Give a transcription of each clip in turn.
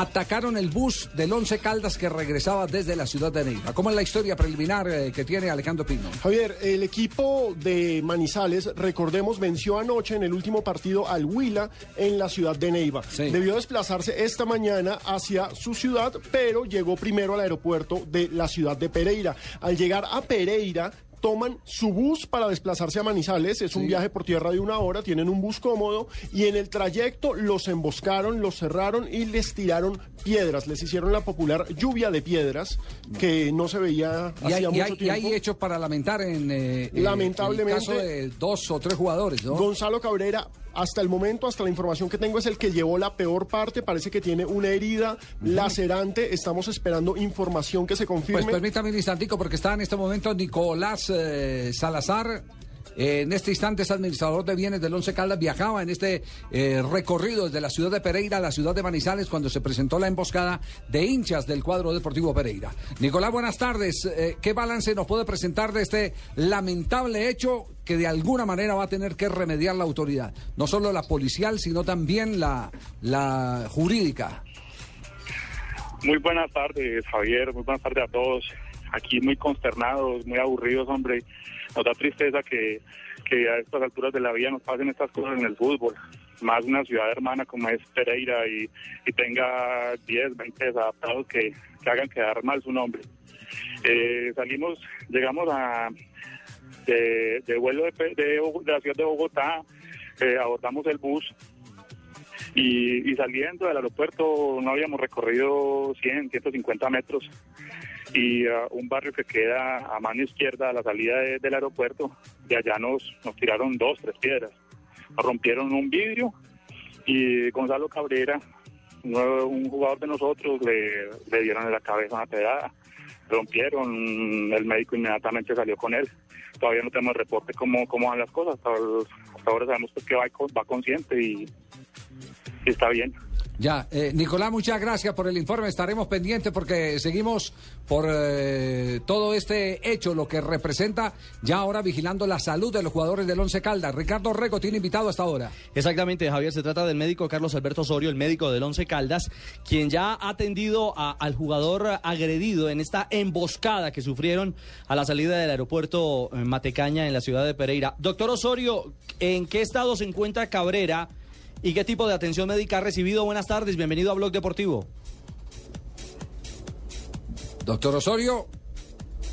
atacaron el bus del Once Caldas que regresaba desde la ciudad de Neiva. ¿Cómo es la historia preliminar eh, que tiene Alejandro Pino? Javier, el equipo de Manizales, recordemos, venció anoche en el último partido al Huila en la ciudad de Neiva. Sí. Debió desplazarse esta mañana hacia su ciudad, pero llegó primero al aeropuerto de la ciudad de Pereira. Al llegar a Pereira, toman su bus para desplazarse a Manizales. Es un Sí. viaje por tierra de una hora, tienen un bus cómodo y en el trayecto los emboscaron, los cerraron y les tiraron piedras. Les hicieron la popular lluvia de piedras que no se veía Y hay, hacía y mucho hay- y tiempo. hay hechos para lamentar en eh, eh, Lamentablemente- el caso de dos o tres jugadores, ¿no? Gonzalo Cabrera, hasta el momento, hasta la información que tengo, es el que llevó la peor parte. Parece que tiene una herida lacerante. Estamos esperando información que se confirme. Pues permítame un instantico porque está en este momento Nicolás eh, Salazar. En este instante es administrador de bienes del Once Caldas. Viajaba en este eh, recorrido desde la ciudad de Pereira a la ciudad de Manizales cuando se presentó la emboscada de hinchas del cuadro deportivo Pereira. Nicolás, buenas tardes. Eh, ¿Qué balance nos puede presentar de este lamentable hecho que de alguna manera va a tener que remediar la autoridad? No solo la policial, sino también la jurídica. Muy buenas tardes, Javier. Muy buenas tardes a todos. Aquí muy consternados, muy aburridos, hombre. Nos da tristeza que, que a estas alturas de la vida nos pasen estas cosas en el fútbol. Más una ciudad hermana como es Pereira y, y tenga 10, 20 desadaptados que, que hagan quedar mal su nombre. Eh, salimos, llegamos a de, de vuelo de, de, de la ciudad de Bogotá, eh, abordamos el bus y, saliendo del aeropuerto no habíamos recorrido 100, 150 metros. Y ah, un barrio que queda a mano izquierda a la salida de- del aeropuerto, de allá nos, tiraron dos, tres piedras, nos rompieron un vidrio y Gonzalo Cabrera, un jugador de nosotros, le, dieron en la cabeza una pedada, rompieron, el médico inmediatamente salió con él. Todavía no tenemos reporte cómo, cómo van las cosas, hasta, ahora sabemos pues, que va, va consciente y, está bien. Ya, eh, Nicolás, muchas gracias por el informe. Estaremos pendientes porque seguimos por eh, todo este hecho, lo que representa ya ahora vigilando la salud de los jugadores del Once Caldas. Ricardo Rego tiene invitado hasta ahora. Exactamente, Javier. Se trata del médico Carlos Alberto Osorio, el médico del Once Caldas, quien ya ha atendido a- al jugador agredido en esta emboscada que sufrieron a la salida del aeropuerto eh, Matecaña en la ciudad de Pereira. Doctor Osorio, ¿en qué estado se encuentra Cabrera y qué tipo de atención médica ha recibido? Buenas tardes, bienvenido a Blog Deportivo. Doctor Osorio,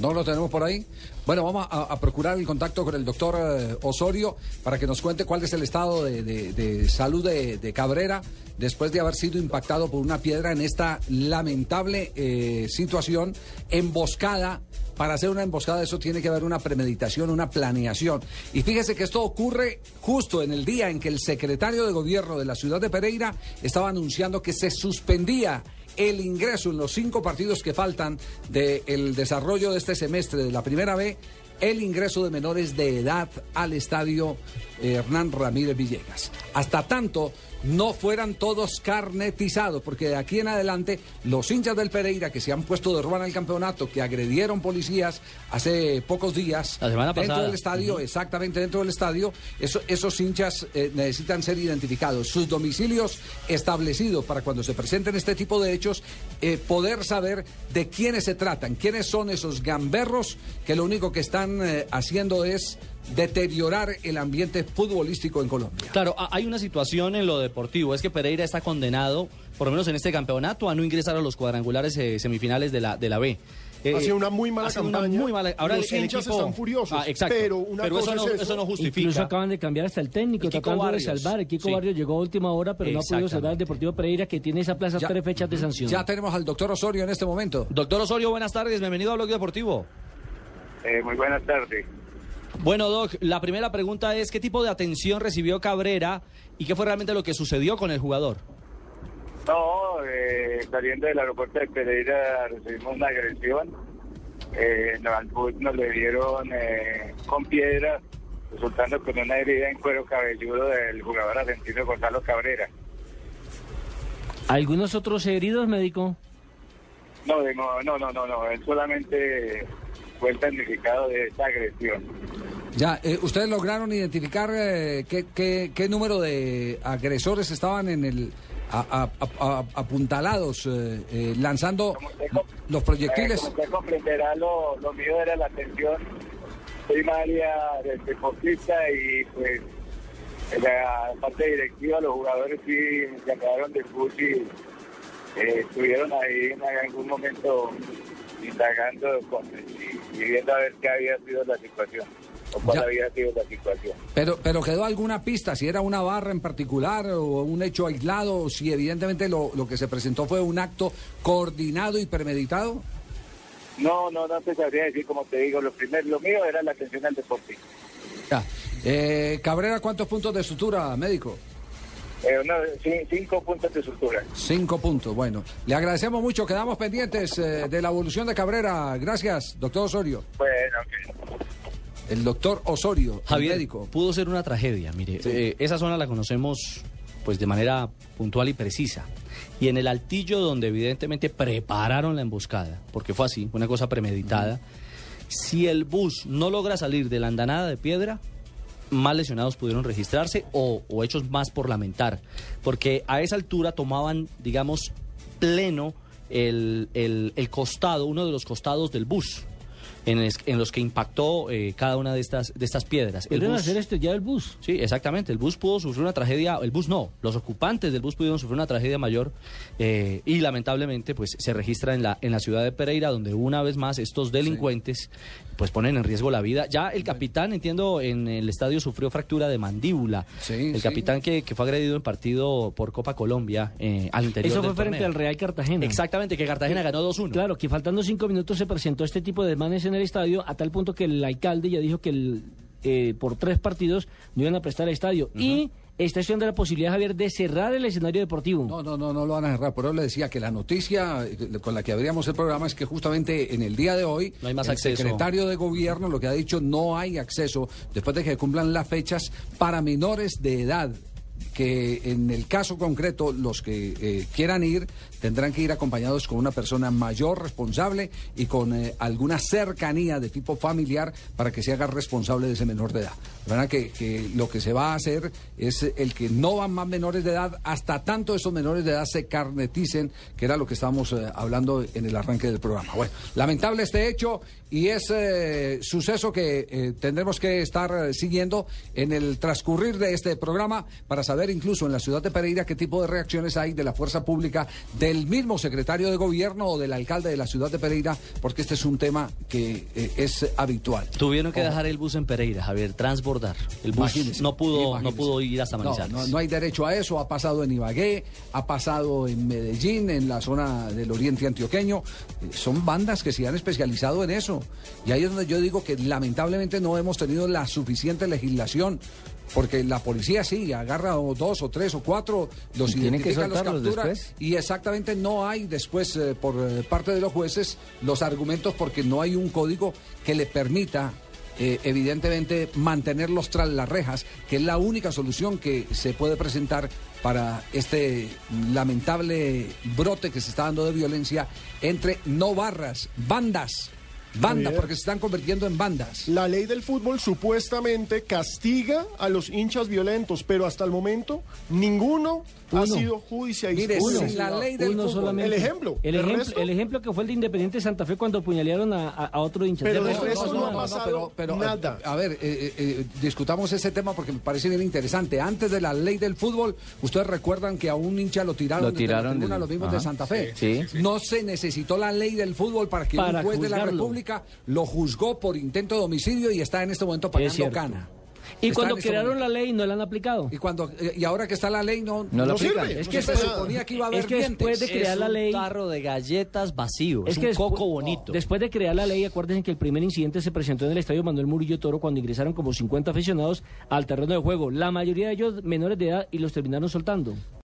¿no lo tenemos por ahí? Bueno, vamos a, procurar el contacto con el doctor eh, Osorio para que nos cuente cuál es el estado de, de- salud de, de Cabrera después de haber sido impactado por una piedra en esta lamentable eh, situación, emboscada. Para hacer una emboscada eso tiene que haber una premeditación, una planeación. Y fíjese que esto ocurre justo en el día en que el secretario de gobierno de la ciudad de Pereira estaba anunciando que se suspendía el ingreso en los cinco partidos que faltan del desarrollo de este semestre de la primera B, el ingreso de menores de edad al estadio Hernán Ramírez Villegas. Hasta tanto no fueran todos carnetizados, porque de aquí en adelante los hinchas del Pereira que se han puesto de ruana al campeonato, que agredieron policías hace pocos días La semana dentro pasada. del estadio, exactamente dentro del estadio, eso- esos hinchas eh, necesitan ser identificados, sus domicilios establecidos para cuando se presenten este tipo de hechos, eh, poder saber de quiénes se tratan, quiénes son esos gamberros que lo único que están eh, haciendo es deteriorar el ambiente futbolístico en Colombia. Claro, ha- hay una situación en lo deportivo, es que Pereira está condenado, por lo menos en este campeonato, a no ingresar a los cuadrangulares eh, semifinales de la, de la B. Eh, Ha sido una muy mala una campaña. muy mala- Ahora Los el, el hinchas equipo- están furiosos, Ah, exacto. pero una eso, cosa no, es eso. eso no justifica. Incluso acaban de cambiar hasta el técnico, El Kiko tratando Barrios. de salvar. El Kiko Sí. Barrios llegó a última hora, pero no ha podido salvar el Deportivo Pereira, que tiene esa plaza Ya- tres fechas de sanción. Ya tenemos al doctor Osorio en este momento. Doctor Osorio, buenas tardes, bienvenido a Blog Deportivo. Eh, muy buenas tardes. Bueno, Doc, la primera pregunta es, ¿qué tipo de atención recibió Cabrera y qué fue realmente lo que sucedió con el jugador? No, eh, saliendo del aeropuerto de Pereira recibimos una agresión. Eh, no, al bus nos le dieron eh, con piedra, resultando con una herida en cuero cabelludo del jugador argentino Gonzalo Cabrera. ¿Algunos otros heridos, médico? No, no, no, no, no, él solamente fue el damnificado de esta agresión. Ya, eh, ¿ustedes lograron identificar eh, qué, qué- qué número de agresores estaban en el a- a- a- a- apuntalados eh, lanzando usted los proyectiles? como usted comprenderá, lo, lo mío era la atención primaria del deportista y pues en la parte directiva los jugadores sí se acabaron del bus y estuvieron ahí en algún momento indagando con- y, y viendo a ver qué había sido la situación Ya. había sido la situación. Pero, pero quedó alguna pista, si era una barra en particular o un hecho aislado, o si evidentemente lo, lo que se presentó fue un acto coordinado y premeditado. No, no, no te sabría decir, como te digo, lo primero, lo mío era la atención al deportista. Ya. Eh, Cabrera, ¿cuántos puntos de sutura, médico? Eh, cinco puntos de sutura. Cinco puntos. Bueno, le agradecemos mucho. Quedamos pendientes eh, de la evolución de Cabrera. Gracias, doctor Osorio. Bueno, ok. El doctor Osorio, el Javier, médico. pudo ser una tragedia. Mire, eh, esa zona la conocemos pues de manera puntual y precisa. Y en el altillo donde evidentemente prepararon la emboscada, porque fue así, una cosa premeditada, si el bus no logra salir de la andanada de piedra, más lesionados pudieron registrarse o, o hechos más por lamentar, porque a esa altura tomaban, digamos, pleno el, el- el costado, uno de los costados del bus. En, es- en los que impactó eh, cada una de estas, de estas piedras. El Pudieron bus- hacer esto ya el bus. Sí, exactamente. El bus pudo sufrir una tragedia, el bus no, los ocupantes del bus pudieron sufrir una tragedia mayor eh, y lamentablemente pues se registra en la, en la ciudad de Pereira donde una vez más estos delincuentes pues ponen en riesgo la vida. Ya el capitán, entiendo, en el estadio sufrió fractura de mandíbula. Sí, el sí. capitán que, que fue agredido en partido por Copa Colombia eh, al interior Eso fue frente torneo. al Real Cartagena. Exactamente, que Cartagena ganó 2-1. Claro, que faltando cinco minutos se presentó este tipo de manes en el estadio a tal punto que el alcalde ya dijo que el, eh, por tres partidos no iban a prestar el estadio. Y está estudiando la posibilidad, Javier, de cerrar el escenario deportivo. No, no, no, no lo van a cerrar. Por eso le decía que la noticia eh, con la que abríamos el programa es que justamente en el día de hoy No hay más el acceso. secretario de gobierno lo que ha dicho no hay acceso después de que cumplan las fechas para menores de edad que en el caso concreto los que eh, quieran ir tendrán que ir acompañados con una persona mayor responsable y con eh, alguna cercanía de tipo familiar para que se haga responsable de ese menor de edad. De manera que, que lo que se va a hacer es el que no van más menores de edad hasta tanto esos menores de edad se carneticen, que era lo que estábamos eh, hablando en el arranque del programa. Bueno, lamentable este hecho y es suceso que tendremos que estar siguiendo en el transcurrir de este programa para saber incluso en la ciudad de Pereira qué tipo de reacciones hay de la fuerza pública, del mismo secretario de gobierno o del alcalde de la ciudad de Pereira, porque este es un tema que eh, es habitual. Tuvieron que dejar el bus en Pereira, Javier, transbordar. El bus Imagínese, no pudo, no pudo ir hasta Manizales. No, no hay derecho a eso. Ha pasado en Ibagué, ha pasado en Medellín, en la zona del oriente antioqueño. Eh, Son bandas que se han especializado en eso. Y ahí es donde yo digo que lamentablemente no hemos tenido la suficiente legislación. Porque la policía sí, agarra o dos o tres o cuatro, los identifica, los captura. después. Y exactamente no hay después eh, por eh, parte de los jueces los argumentos porque no hay un código que le permita eh, evidentemente mantenerlos tras las rejas, que es la única solución que se puede presentar para este lamentable brote que se está dando de violencia entre no barras, bandas, bandas, porque se están convirtiendo en bandas. La ley del fútbol supuestamente castiga a los hinchas violentos, pero hasta el momento ninguno ha sido judicializado. Mire, la ley del Uno fútbol. solamente. El ejemplo, El ¿el ejemplo, resto? el ejemplo que fue el de Independiente Santa Fe cuando apuñalearon a, a- a otro hincha. Pero De del resto, resto no ha pasado pero, pero, nada. A ver, eh, eh, eh, discutamos ese tema porque me parece bien interesante. Antes de la ley del fútbol, ustedes recuerdan que a un hincha lo tiraron, Lo desde la tiraron tribuna, del- los mismos de. Santa Fe. Sí. No se necesitó la ley del fútbol para que Para un juez de la juzgarlo. República lo juzgó por intento de homicidio y está en este momento pagando cana. Y Está cuando este crearon la ley no la han aplicado. Y, cuando, eh, y ahora que está la ley, no, No lo No aplican. sirve. Es no que se suponía que iba a haber Es que después de la ley... un tarro de galletas vacío. Es, que un despu- coco bonito. Después de crear la ley, acuérdense que el primer incidente se presentó en el estadio Manuel Murillo Toro cuando ingresaron como 50 aficionados al terreno de juego. La mayoría de ellos menores de edad y los terminaron soltando.